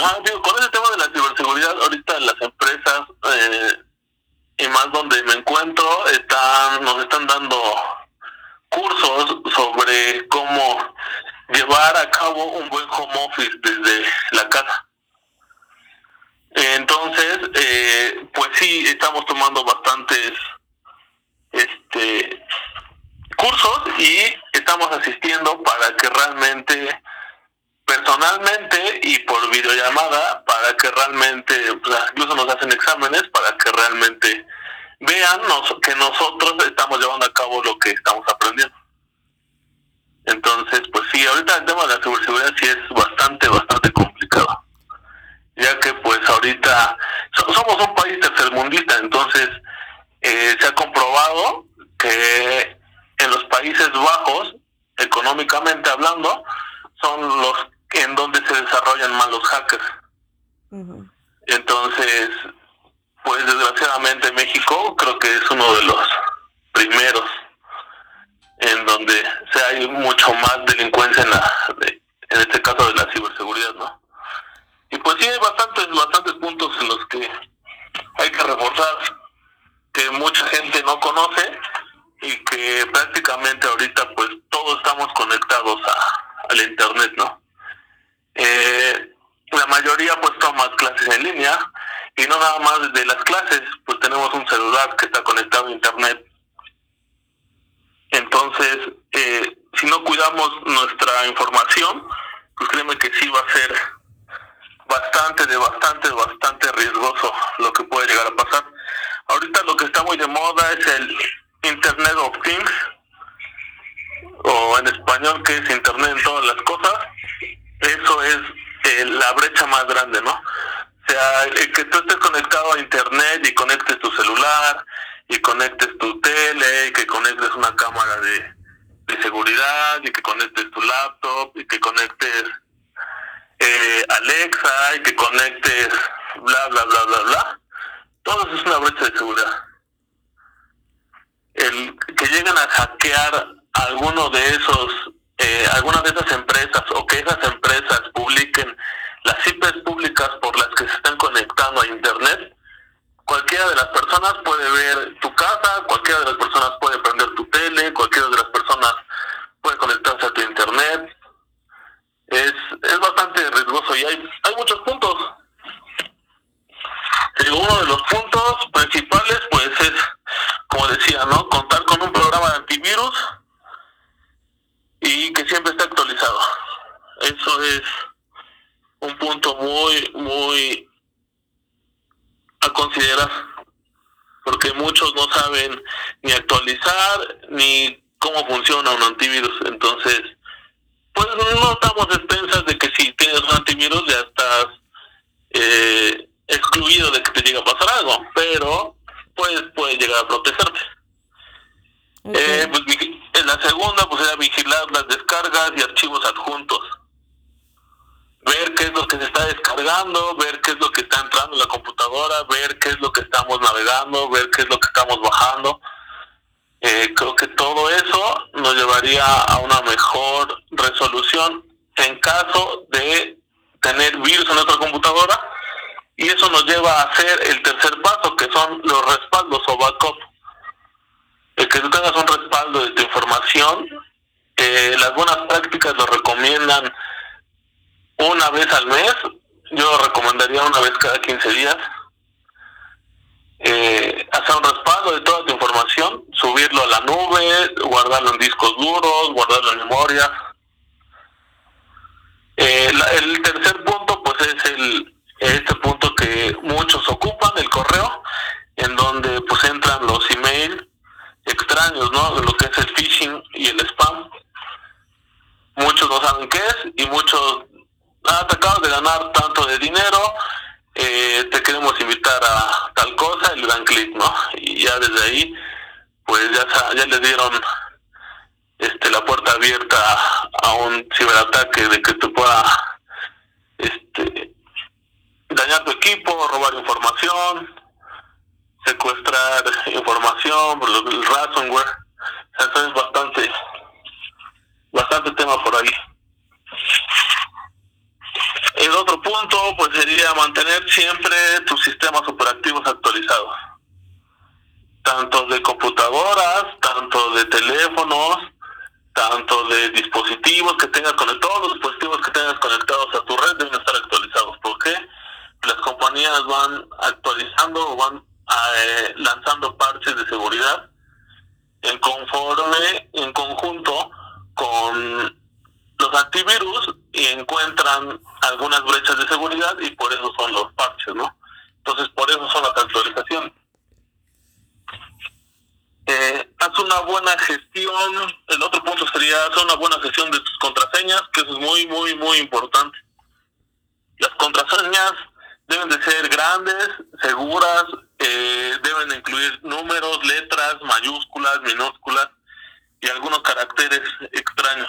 Ah, digo, con ese tema de la ciberseguridad, ahorita las empresas, eh, y más donde me encuentro, están nos están dando cursos sobre cómo llevar a cabo un buen home office desde la casa. Entonces, eh, pues sí, estamos tomando bastantes este cursos y estamos asistiendo para que realmente personalmente y por videollamada para que realmente pues, incluso nos hacen exámenes para que realmente vean que nosotros estamos llevando a cabo lo que estamos aprendiendo. Entonces pues sí ahorita el tema de la ciberseguridad sí es bastante bastante complicado ya que pues ahorita somos un país tercermundista entonces eh, se ha comprobado que en los Países Bajos, económicamente hablando, son los en donde se desarrollan más los hackers. Entonces, pues desgraciadamente México creo que es uno de los primeros en donde se hay mucho más delincuencia en la en este caso de la ciberseguridad, ¿no? Y pues sí hay bastantes bastantes puntos en los que hay que reforzar que mucha gente no conoce y que prácticamente ahorita pues todos estamos conectados a, al internet, ¿no? Eh, la mayoría pues toma clases en línea y nada más de las clases, pues tenemos un celular que está conectado a internet. Entonces, eh, si no cuidamos nuestra información, pues créeme que sí va a ser bastante, de bastante, bastante riesgoso lo que puede llegar a pasar. Ahorita lo que está muy de moda es el Internet of Things, o en español que es Internet en todas las cosas, eso es eh, la brecha más grande, ¿no? Que tú estés conectado a Internet y conectes tu celular, y conectes tu tele, y que conectes una cámara de, seguridad, y que conectes tu laptop, y que conectes eh, Alexa, y que conectes bla, bla, bla, bla, bla. Todo eso es una brecha de seguridad el que lleguen a hackear alguno de esos, eh, alguna de esas empresas o que esas empresas publiquen las IPs públicas por las que se están conectando a Internet, cualquiera de las tu casa, cualquiera de las personas puede prender tu tele, cualquiera de las personas puede conectarse a tu Internet. Es, es bastante riesgoso y hay, hay muchos puntos. uno de los puntos principales pues es como decía, ¿no? Contar con un programa de antivirus y que siempre esté actualizado. Eso es un punto muy, muy a considerar, porque muchos no saben ni actualizar ni cómo funciona un antivirus. Entonces, pues no estamos expensas de que si tienes un antivirus ya estás eh, excluido de que te llegue a pasar algo, pero pues puede llegar a protegerte. Eh, pues, en la segunda, pues era vigilar las descargas y archivos adjuntos. Ver qué es lo que se está descargando, ver qué es lo que está entrando en la computadora, ver qué es lo que estamos navegando, ver qué es lo que estamos bajando. Eh, creo que todo eso nos llevaría a una mejor resolución en caso de tener virus en nuestra computadora y eso nos lleva a hacer el tercer paso, que son los respaldos o backup. El que tú tengas un respaldo de tu información, eh, las buenas prácticas lo recomiendan una vez al mes, yo recomendaría una vez cada 15 días. Eh, hacer un respaldo de toda tu información, subirlo a la nube, guardarlo en discos duros, guardarlo en memoria. Eh, el tercer punto pues es el este punto que muchos ocupan, el correo, en donde pues entran los emails extraños, ¿no? Lo que es el phishing y el spam. Muchos no saben qué es y muchos, ah, te acabas de ganar tanto de dinero, eh, te queremos invitar a tal cosa, y le dan clic, ¿no? Y ya desde ahí, pues ya, ya les dieron este, la puerta abierta a un ciberataque de que te pueda este, dañar tu equipo, robar información, secuestrar información, el ransomware. Eso es bastante, bastante tema por ahí. El otro punto pues sería mantener siempre tus sistemas operativos actualizados, tanto de computadoras, tanto de teléfonos, tanto de dispositivos que tengas conectados, los dispositivos que tengas conectados a tu red deben estar actualizados. ¿Por qué? Las compañías van actualizando o van eh, lanzando parches de seguridad en conforme, en conjunto con los antivirus encuentran algunas brechas de seguridad y por eso son los parches, ¿no? Entonces, por eso son las actualizaciones. Eh, haz una buena gestión. El otro punto sería hacer una buena gestión de tus contraseñas, que eso es muy, muy, muy importante. Las contraseñas deben de ser grandes, seguras, eh, deben incluir números, letras, mayúsculas, minúsculas y algunos caracteres extraños.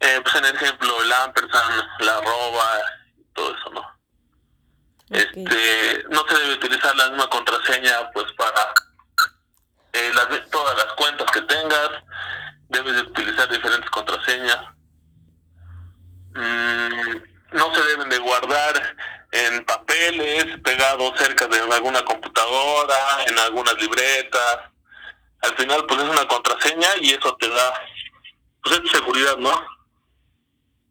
Eh, pues en ejemplo, el ampersand, la arroba, todo eso, ¿no? Este, no se debe utilizar la misma contraseña pues para eh, las, todas las cuentas que tengas, debes de utilizar diferentes contraseñas. Mm, no se deben de guardar en papeles, pegados cerca de alguna computadora, en algunas libretas. Al final, pues es una contraseña y eso te da, pues es seguridad, ¿no?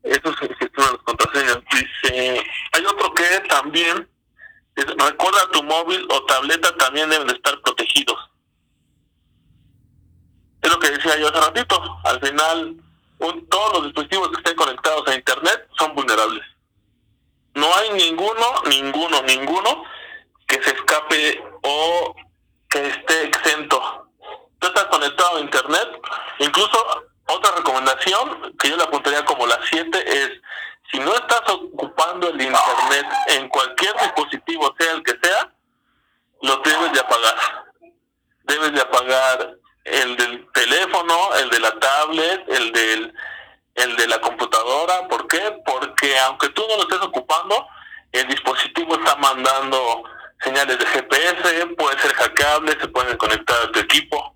Eso se gestiona las contraseñas. Dice, hay otro que también, recuerda tu móvil o tableta también deben de estar protegidos es lo que decía yo hace ratito. Al final, todos los dispositivos que estén conectados a Internet son vulnerables. No hay ninguno, ninguno, ninguno que se escape o que esté exento. Tú estás conectado a Internet. Incluso otra recomendación que yo le apuntaría como la 7 es, si no estás ocupando el Internet en cualquier dispositivo, sea el que sea, lo debes de apagar. Debes de apagar el del teléfono, el de la tablet, el del el de la computadora. ¿Por qué? Porque aunque tú no lo estés ocupando, el dispositivo está mandando señales de GPS, puede ser hackeable, se pueden conectar a tu equipo.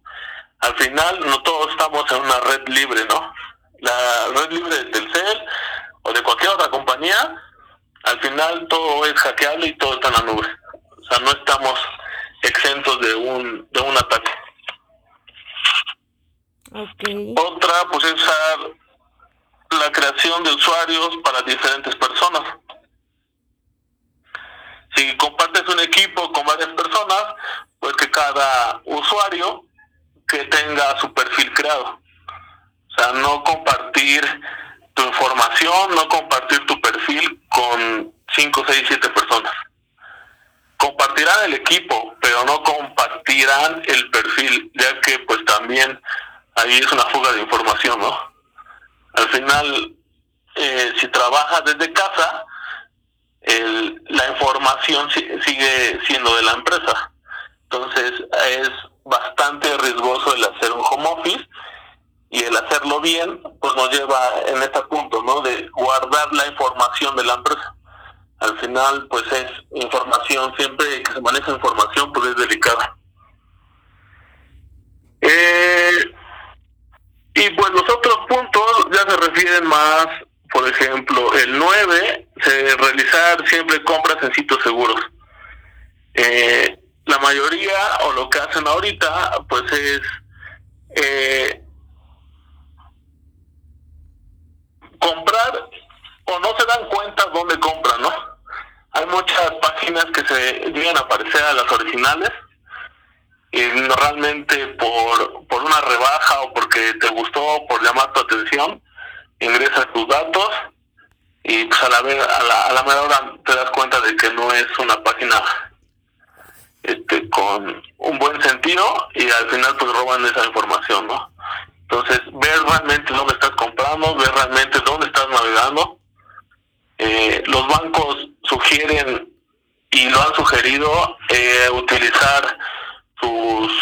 Al final, no todos estamos en una red libre, ¿no? La red libre de Telcel o de cualquier otra compañía, al final todo es hackeable y todo está en la nube. O sea, no estamos exentos de un, de un ataque. Otra, pues es la creación de usuarios para diferentes personas. Si compartes un equipo con varias personas, pues que cada usuario que tenga su perfil creado. O sea, no compartir tu información, no compartir tu perfil con 5, 6, 7 personas. Compartirán el equipo, pero no compartirán el perfil, ya que pues también ahí es una fuga de información, ¿no? Al final, eh, si trabajas desde casa, el, la información sigue siendo de la empresa. Entonces es bastante riesgoso el hacer un home office y el hacerlo bien, pues nos lleva en este punto, ¿no? De guardar la información de la empresa. Al final, pues es información, siempre que se maneja información, pues es delicada. Eh, y pues los otros puntos ya se refieren más, por ejemplo, el 9, se realizar siempre compras en sitios seguros. Eh, la mayoría, o lo que hacen ahorita, pues es eh, comprar o no se dan cuenta dónde compran, ¿no? Hay muchas páginas que se llegan a parecer a las originales y realmente por, por una rebaja o porque te gustó, por llamar tu atención, ingresas tus datos y pues a la, a la, a la mera te das cuenta de que no es una página este con un buen sentido y al final pues roban esa información, ¿no? Entonces, ver realmente dónde estás comprando, ver realmente dónde estás navegando. Eh, los bancos sugieren y lo han sugerido eh, utilizar sus,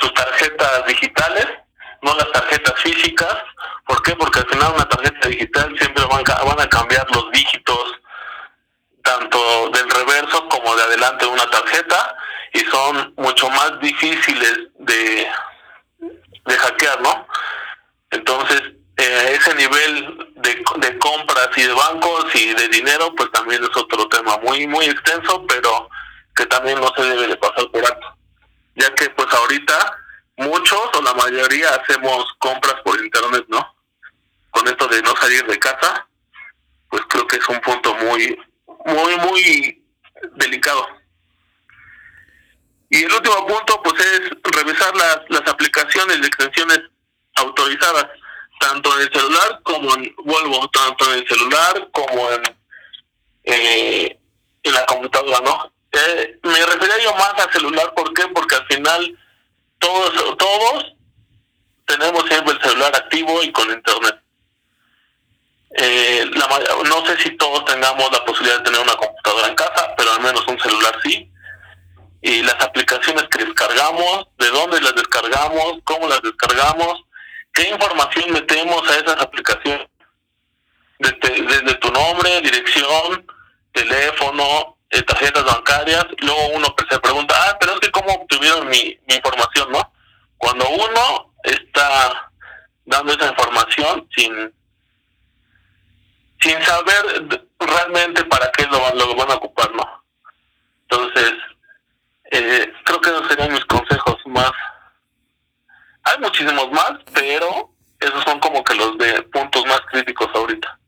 sus tarjetas digitales, no las tarjetas físicas. ¿Por qué? Porque al final una tarjeta digital siempre van, van a cambiar los dígitos tanto del reverso como de adelante de una tarjeta y son mucho más difíciles de, de hackear, ¿no? Entonces, eh, ese nivel de, de compras y de bancos y de dinero, pues también es otro tema muy, muy extenso, pero que también no se debe de pasar por alto. Ya que pues ahorita muchos o la mayoría hacemos compras por internet, ¿no? Con esto de no salir de casa, pues creo que es un punto muy, muy, muy delicado. Y el último punto, pues es revisar las, las aplicaciones de extensiones autorizadas, tanto en el celular como en, vuelvo, tanto en el celular como en, eh, en la computadora, ¿no? Eh, me refería yo más al celular, ¿por qué? Porque al final todos, todos tenemos siempre el celular activo y con internet. Eh, la, no sé si todos tengamos la posibilidad de tener una computadora en casa, pero al menos un celular sí. Y las aplicaciones que descargamos, de dónde las descargamos, cómo las descargamos, qué información metemos a esas aplicaciones. Desde, tu nombre, dirección, teléfono, eh, tarjetas bancarias. Luego uno se pregunta, ah, pero es que cómo obtuvieron mi, mi información, ¿no? Cuando uno está dando esa información sin sin saber realmente para qué lo, lo van a ocupar, ¿no? Entonces, eh, creo que esos serían mis consejos más. Hay muchísimos más, pero esos son como que los de puntos más críticos ahorita.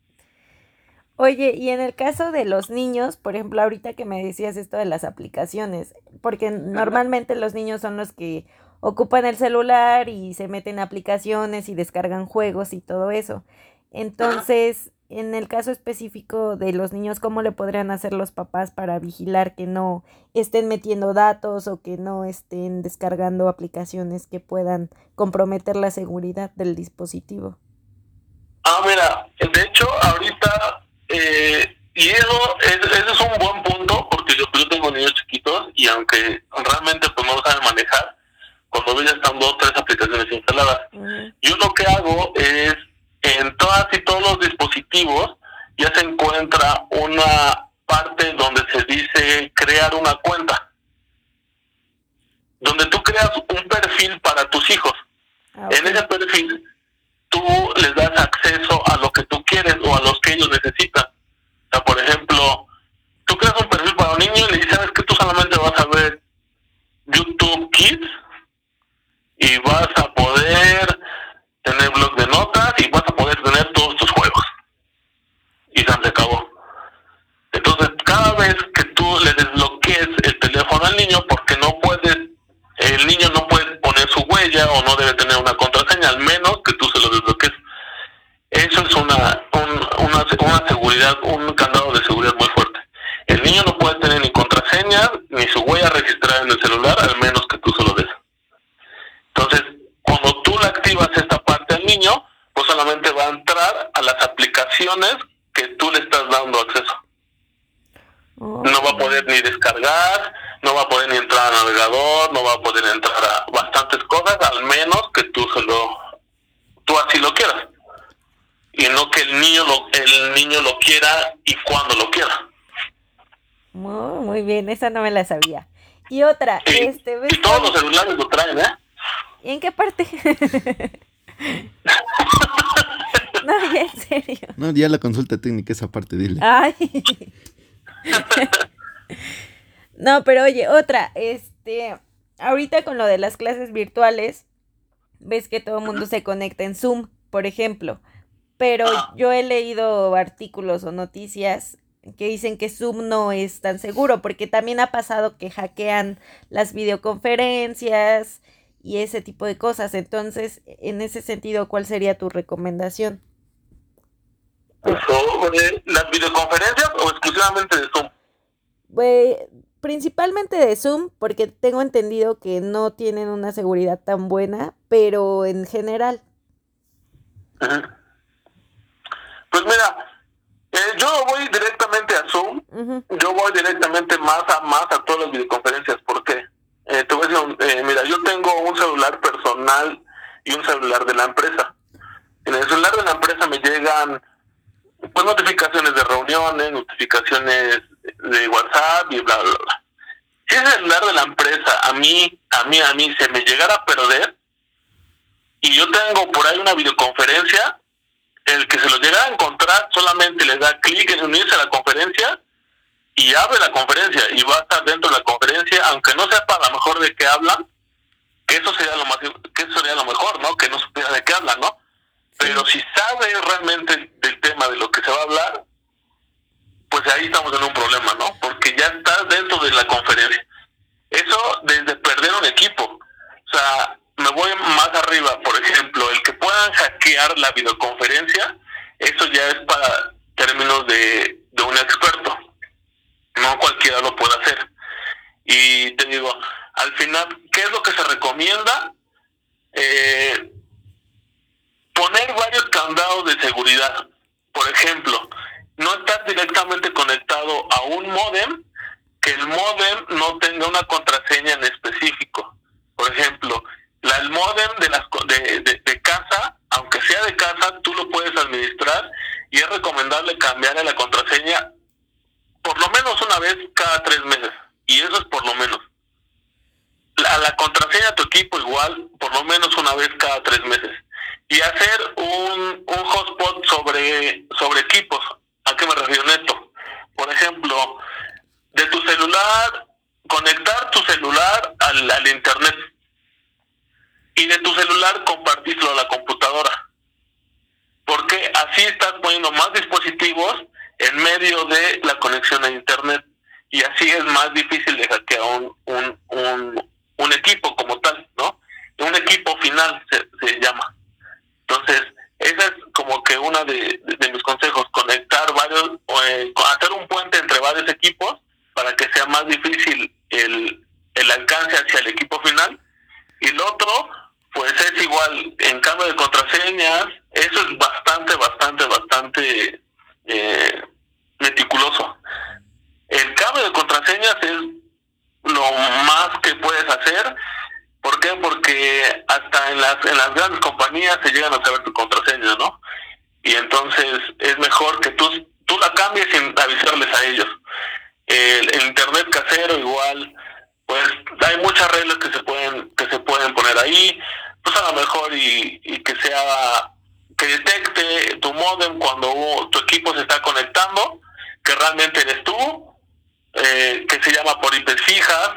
Oye, y en el caso de los niños, por ejemplo, ahorita que me decías esto de las aplicaciones, porque normalmente los niños son los que ocupan el celular y se meten aplicaciones y descargan juegos y todo eso. Entonces, en el caso específico de los niños, ¿cómo le podrían hacer los papás para vigilar que no estén metiendo datos o que no estén descargando aplicaciones que puedan comprometer la seguridad del dispositivo? Ah, mira, de hecho, ahorita, eh, y eso, ese es un buen punto, porque yo, tengo niños chiquitos y aunque realmente pues no lo saben manejar, cuando ya están dos, tres aplicaciones instaladas, yo lo que hago es en todas y todos los dispositivos ya se encuentra una parte donde se dice crear una cuenta, donde tú creas un perfil para tus hijos. Ah, en ese perfil tú les das acceso a lo que tú quieres o a los que ellos necesitan. O sea, por ejemplo, tú creas un perfil para un niño y le dices, ¿sabes que tú solamente vas a ver YouTube Kids? Y vas a poder tener blog de notas y vas a poder tener todos tus juegos. Y se acabó. Entonces, cada vez que tú le desbloquees el teléfono al niño, porque no puedes, el niño no puede poner su huella o no debe tener una contraseña, al menos que tú se lo desbloquees. Eso es una, una, una seguridad, un candado de seguridad muy fuerte. El niño no puede tener ni contraseña ni su huella registrada en el celular, al menos que tú se lo des. Entonces, cuando tú le activas esta niño, pues solamente va a entrar a las aplicaciones que tú le estás dando acceso. No va a poder no va a poder ni entrar al navegador, no va a poder entrar a bastantes cosas, al menos que tú se lo, tú así lo quieras. Y no que el niño lo, el niño lo quiera y cuando lo quiera. muy bien, esa no me la sabía. Y otra, este... Y todos los celulares lo traen, ¿eh? ¿Y en qué parte? no, ya en serio. No, ya la consulta técnica esa parte, dile. Ay. no, pero oye, otra, este, ahorita con lo de las clases virtuales, ves que todo el mundo se conecta en Zoom, por ejemplo, pero yo he leído artículos o noticias que dicen que Zoom no es tan seguro, porque también ha pasado que hackean las videoconferencias, y ese tipo de cosas. Entonces, en ese sentido, ¿cuál sería tu recomendación? ¿Sobre las videoconferencias o exclusivamente de Zoom? Principalmente de Zoom, porque tengo entendido que no tienen una seguridad tan buena, pero en general. Pues mira, eh, yo voy directamente a Zoom, yo voy directamente más a más a todas las videoconferencias. ¿Por qué? Eh, te voy a decir, eh, mira, yo tengo un celular personal y un celular de la empresa. En el celular de la empresa me llegan pues notificaciones de reuniones, notificaciones de WhatsApp y bla, bla, bla. Si el celular de la empresa a mí, a mí, a mí se me llegara a perder y yo tengo por ahí una videoconferencia, el que se lo llega a encontrar solamente le da clic en unirse a la conferencia y abre la conferencia y va a estar dentro de la conferencia, aunque no sepa a lo mejor de qué hablan, que eso sería lo más, que eso sería lo mejor, ¿no? Que no supiera de qué hablan, ¿no? Pero si sabe realmente del tema de lo que se va a hablar, pues ahí estamos en un problema, ¿no? Porque ya está dentro de la conferencia. Eso desde perder un equipo. O sea, me voy más arriba, por ejemplo, el que puedan hackear la videoconferencia, eso ya es para términos de, de un experto. No cualquiera lo puede hacer. Y te digo, al final, ¿qué es lo que se recomienda? Eh, poner varios candados de seguridad. Por ejemplo, no estar directamente conectado a un modem, que el modem no tenga una contraseña en específico. Por ejemplo, la, el modem de, las, de, de, casa, aunque sea de casa, tú lo puedes administrar y es recomendable cambiarle la contraseña por lo menos una vez cada tres meses. Y eso es por lo menos. La, la contraseña de tu equipo igual, por lo menos una vez cada tres meses. Y hacer un, un hotspot sobre, sobre equipos. ¿A qué me refiero en esto? Por ejemplo, de tu celular, conectar tu celular al, al internet. Y de tu celular compartirlo a la computadora. Porque así estás poniendo más dispositivos en medio de la conexión a internet y así es más difícil de hackear un, un, un, un equipo como tal, ¿no? Un equipo final se, se llama. Entonces, esa es como que una de, de, de mis consejos, conectar varios, eh, hacer un puente entre varios equipos para que sea más difícil el, el alcance hacia el equipo final. Y lo otro, pues es igual, en cambio de contraseñas, eso es bastante, bastante, bastante eh, meticuloso. El cambio de contraseñas es lo más que puedes hacer. ¿Por qué? Porque hasta en las, en las grandes se llegan a saber tu contraseña, ¿no? Y entonces es mejor que tú, tú la cambies sin avisarles a ellos. El, internet casero igual, pues hay muchas reglas que se pueden que se pueden poner ahí, pues a lo mejor y, que sea que detecte tu modem cuando tu equipo se está conectando, que realmente eres tú, eh, que se llama por IP fijas,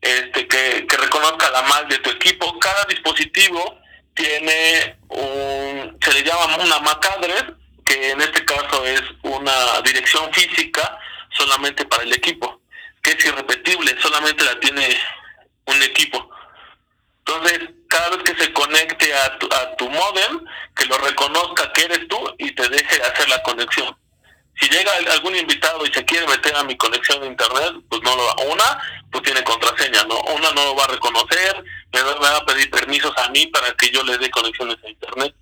este, que, que reconozca la mal de tu equipo. Cada dispositivo tiene un, se le llama una MAC address, que en este caso es una dirección física solamente para el equipo, que es irrepetible, solamente la tiene un equipo. Entonces, cada vez que se conecte a tu, a tu modem, que lo reconozca que eres tú y te deje hacer la conexión. Si llega algún invitado y se quiere meter a mi conexión de internet, pues no lo va. Una, pues tiene contraseña, ¿no? Una no lo va a reconocer, me va a pedir permisos a mí para que yo le dé conexiones a internet.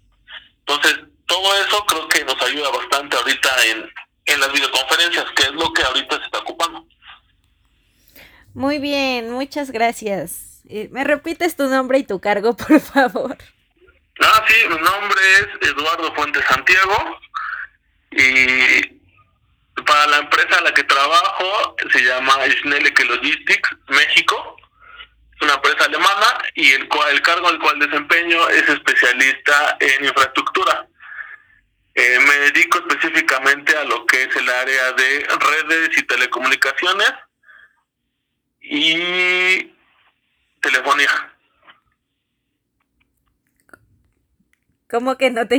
Entonces, todo eso creo que nos ayuda bastante ahorita en, en las videoconferencias, que es lo que ahorita se está ocupando. Muy bien, muchas gracias. Eh, ¿Me repites tu nombre y tu cargo, por favor? Ah, sí, mi nombre es Eduardo Fuentes Santiago y para la empresa a la que trabajo se llama Schnellecke Logistics México, una empresa alemana y el, cual, el cargo al cual desempeño es especialista en infraestructura. Eh, me dedico específicamente a lo que es el área de redes y telecomunicaciones y telefonía. ¿Cómo que no te